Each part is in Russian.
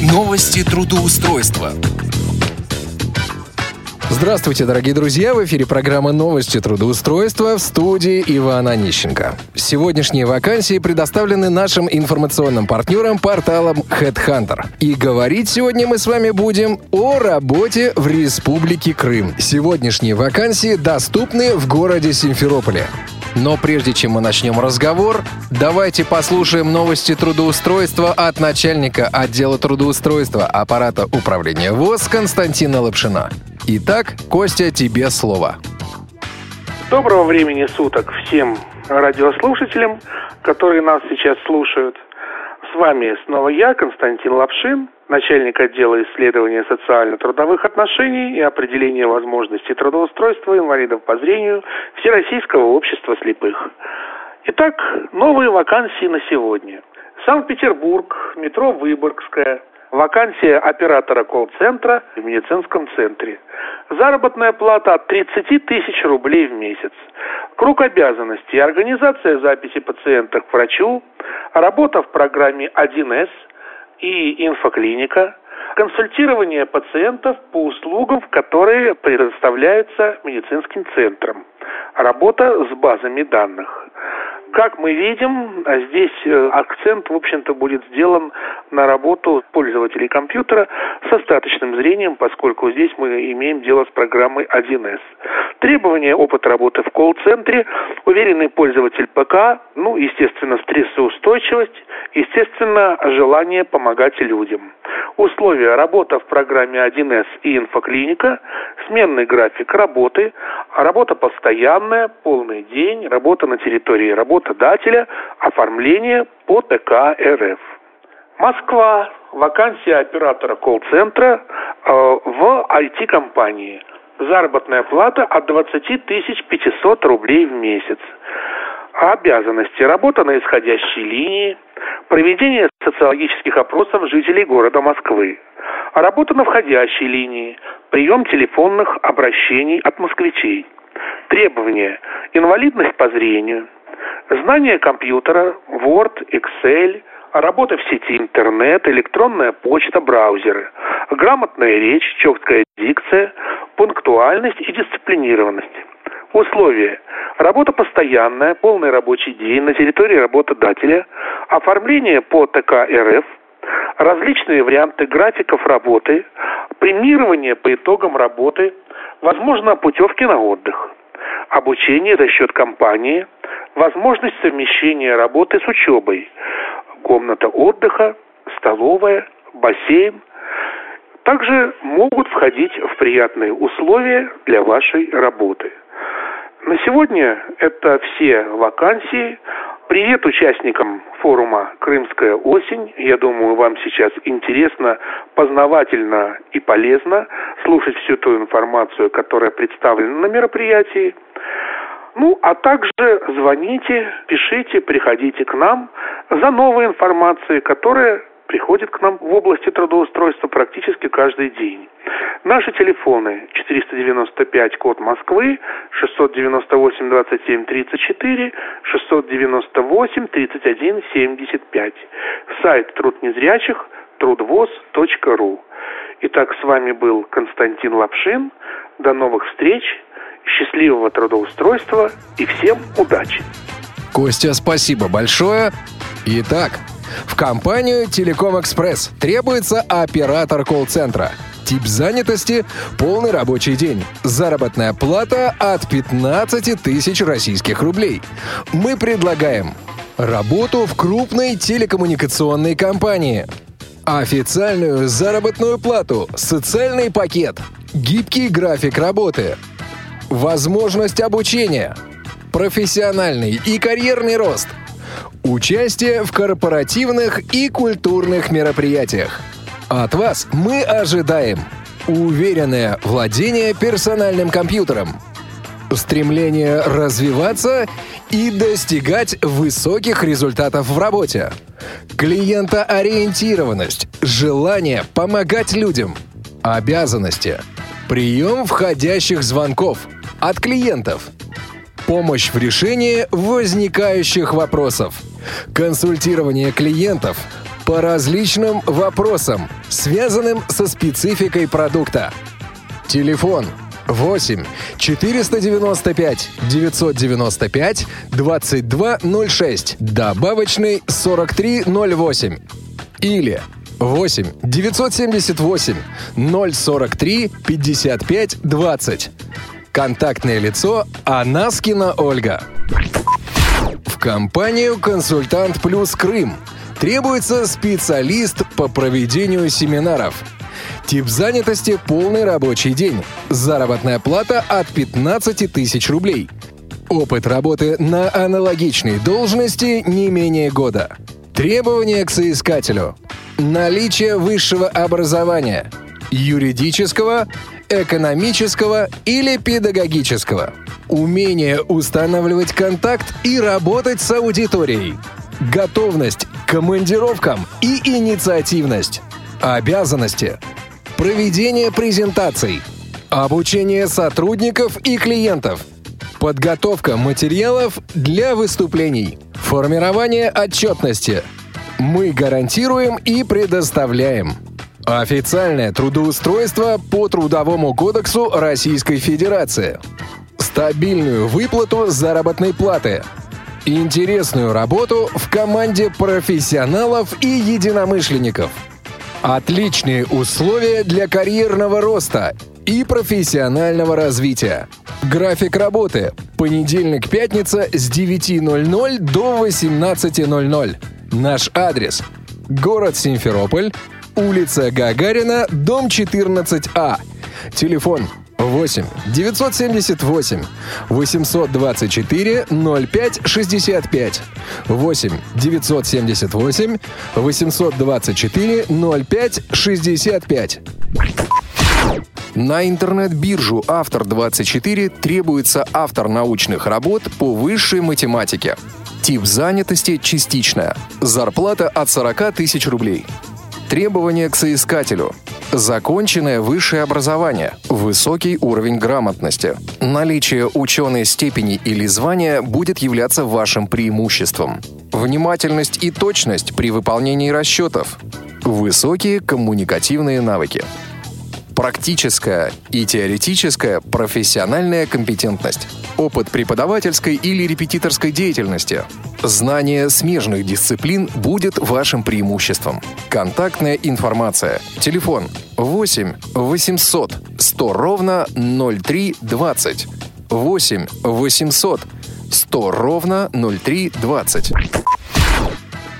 Новости трудоустройства. Здравствуйте, дорогие друзья! В эфире программа «Новости трудоустройства» в студии Ивана Онищенко. Сегодняшние вакансии предоставлены нашим информационным партнерам порталом HeadHunter. И говорить сегодня мы с вами будем о работе в Республике Крым. Сегодняшние вакансии доступны в городе Симферополе. Но прежде чем мы начнем разговор, давайте послушаем новости трудоустройства от начальника отдела трудоустройства аппарата управления ВОЗ Константина Лапшина. Итак, Костя, тебе слово. Доброго времени суток всем радиослушателям, которые нас сейчас слушают. С вами снова я, Константин Лапшин, начальник отдела исследования социально-трудовых отношений и определения возможностей трудоустройства инвалидов по зрению Всероссийского общества слепых. Итак, новые вакансии на сегодня. Санкт-Петербург, метро Выборгская, вакансия оператора колл-центра в медицинском центре. Заработная плата от 30 тысяч рублей в месяц. Круг обязанностей. Организация записи пациента к врачу, работа в программе 1С – и инфоклиника, консультирование пациентов по услугам, которые предоставляются медицинским центром, работа с базами данных. Как мы видим, здесь э, акцент, в общем-то, будет сделан на работу пользователей компьютера с остаточным зрением, поскольку здесь мы имеем дело с программой 1С. Требования опыта работы в колл-центре, уверенный пользователь ПК, ну, естественно, стрессоустойчивость, естественно, желание помогать людям. Условия работа в программе 1С и инфоклиника, сменный график работы, работа постоянная, полный день, работа на территории работодателя, оформление по ТК РФ. Москва. Вакансия оператора колл-центра э, в IT-компании. Заработная плата от 20 500 рублей в месяц. Обязанности. Работа на исходящей линии. Проведение социологических опросов жителей города Москвы. Работа на входящей линии. Прием телефонных обращений от москвичей. Требования. Инвалидность по зрению. Знание компьютера, Word, Excel, работа в сети интернет, электронная почта, браузеры, грамотная речь, четкая дикция, пунктуальность и дисциплинированность. Условия. Работа постоянная, полный рабочий день на территории работодателя, оформление по ТК РФ, различные варианты графиков работы, премирование по итогам работы, возможно, путевки на отдых, обучение за счет компании, возможность совмещения работы с учебой, комната отдыха, столовая, бассейн. Также могут входить в приятные условия для вашей работы. На сегодня это все вакансии. Привет участникам форума «Крымская осень». Я думаю, вам сейчас интересно, познавательно и полезно слушать всю ту информацию, которая представлена на мероприятии. Ну, а также звоните, пишите, приходите к нам за новой информацией, которая приходит к нам в области трудоустройства практически каждый день. Наши телефоны 495 код Москвы, 698 27 34, 698 31 75. Сайт труд незрячих трудвоз.ру. Итак, с вами был Константин Лапшин. До новых встреч, счастливого трудоустройства и всем удачи! Костя, спасибо большое. Итак, в компанию Телеком Экспресс. Требуется оператор колл-центра. Тип занятости – полный рабочий день. Заработная плата от 15 тысяч российских рублей. Мы предлагаем работу в крупной телекоммуникационной компании, официальную заработную плату, социальный пакет, гибкий график работы, возможность обучения, профессиональный и карьерный рост – Участие в корпоративных и культурных мероприятиях. От вас мы ожидаем уверенное владение персональным компьютером, стремление развиваться и достигать высоких результатов в работе, клиентоориентированность, желание помогать людям, обязанности, прием входящих звонков от клиентов – помощь в решении возникающих вопросов, консультирование клиентов по различным вопросам, связанным со спецификой продукта. Телефон 8 495 995 2206, добавочный 4308 или 8 978 043 55 20. Контактное лицо Анаскина Ольга. Компанию «Консультант Плюс Крым» требуется специалист по проведению семинаров. Тип занятости – полный рабочий день. Заработная плата от 15 тысяч рублей. Опыт работы на аналогичной должности не менее года. Требования к соискателю. Наличие высшего образования. Юридического, экономического или педагогического. Умение устанавливать контакт и работать с аудиторией. Готовность к командировкам и инициативность. Обязанности. Проведение презентаций. Обучение сотрудников и клиентов. Подготовка материалов для выступлений. Формирование отчетности. Мы гарантируем и предоставляем. Официальное трудоустройство по Трудовому кодексу Российской Федерации. Стабильную выплату заработной платы. Интересную работу в команде профессионалов и единомышленников. Отличные условия для карьерного роста и профессионального развития. График работы. Понедельник-пятница с 9.00 до 18.00. Наш адрес. Город Симферополь, улица Гагарина, дом 14А. Телефон 8 978 824 05 65 8 978 824 05 65 на интернет-биржу «Автор-24» требуется автор научных работ по высшей математике. Тип занятости – частичная. Зарплата от 40 тысяч рублей. Требования к соискателю. Законченное высшее образование, высокий уровень грамотности. Наличие ученой степени или звания будет являться вашим преимуществом. Внимательность и точность при выполнении расчетов. Высокие коммуникативные навыки практическая и теоретическая профессиональная компетентность, опыт преподавательской или репетиторской деятельности, знание смежных дисциплин будет вашим преимуществом. Контактная информация. Телефон 8 800 100 ровно 0320. 8 800 100 ровно 0320.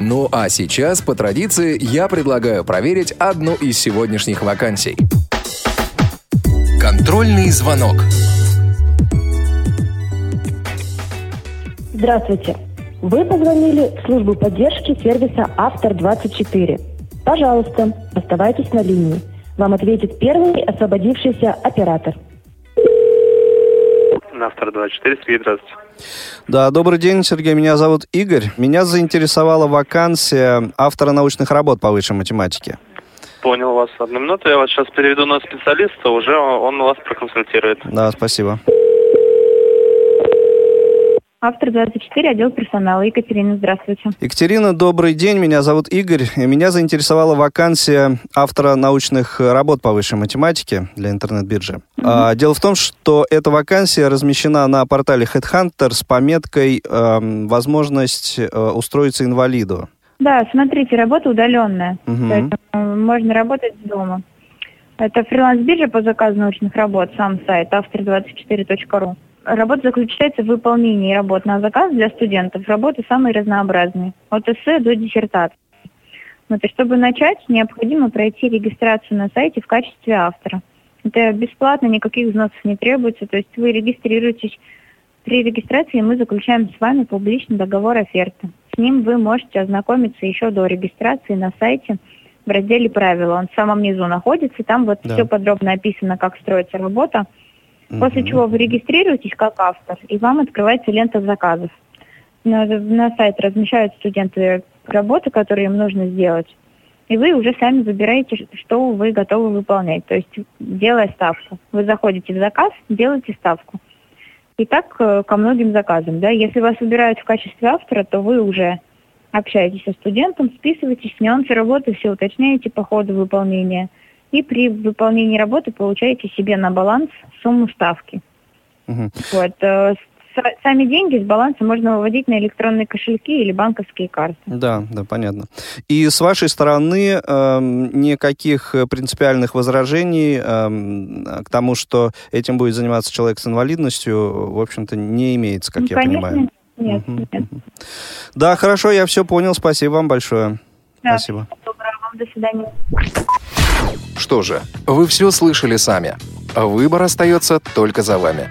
Ну а сейчас, по традиции, я предлагаю проверить одну из сегодняшних вакансий. Контрольный звонок. Здравствуйте. Вы позвонили в службу поддержки сервиса «Автор-24». Пожалуйста, оставайтесь на линии. Вам ответит первый освободившийся оператор. На «Автор-24», Сергей, здравствуйте. Да, добрый день, Сергей. Меня зовут Игорь. Меня заинтересовала вакансия автора научных работ по высшей математике. Понял вас. Одну минуту, я вас сейчас переведу на специалиста, уже он вас проконсультирует. Да, спасибо. Автор 24, отдел персонала. Екатерина, здравствуйте. Екатерина, добрый день. Меня зовут Игорь. Меня заинтересовала вакансия автора научных работ по высшей математике для интернет-биржи. А, дело в том, что эта вакансия размещена на портале Headhunter с пометкой эм, «Возможность э, устроиться инвалиду». Да, смотрите, работа удаленная. Мгм. Поэтому можно работать с дома. Это фриланс-биржа по заказу научных работ, сам сайт автор24.ру. Работа заключается в выполнении работ на заказ для студентов. Работы самые разнообразные, от эссе до диссертации. Вот, и чтобы начать, необходимо пройти регистрацию на сайте в качестве автора. Это бесплатно, никаких взносов не требуется. То есть вы регистрируетесь. При регистрации мы заключаем с вами публичный договор оферты. С ним вы можете ознакомиться еще до регистрации на сайте в разделе «Правила». Он в самом низу находится, там вот Да. все подробно описано, как строится работа. После Мгм. чего вы регистрируетесь как автор, и вам открывается лента заказов. На, на сайт размещают студенты работы, которые им нужно сделать. И вы уже сами выбираете, что вы готовы выполнять. То есть, делая ставку. Вы заходите в заказ, делаете ставку. И так э, ко многим заказам. Да? Если вас выбирают в качестве автора, то вы уже общаетесь со студентом, списываетесь, нюансы работы все уточняете по ходу выполнения. И при выполнении работы получаете себе на баланс сумму ставки. Мгм. Вот. Э, Сами деньги с баланса можно выводить на электронные кошельки или банковские карты. Да, да, понятно. И с вашей стороны эм, никаких э, принципиальных возражений эм, к тому, что этим будет заниматься человек с инвалидностью, в общем-то, не имеется, как Ну, я конечно, понимаю. Нет, Мгм, нет. Да, хорошо, я все понял. Спасибо вам большое. Да. Спасибо. Доброго вам, до свидания. Что же, вы все слышали сами. Выбор остается только за вами.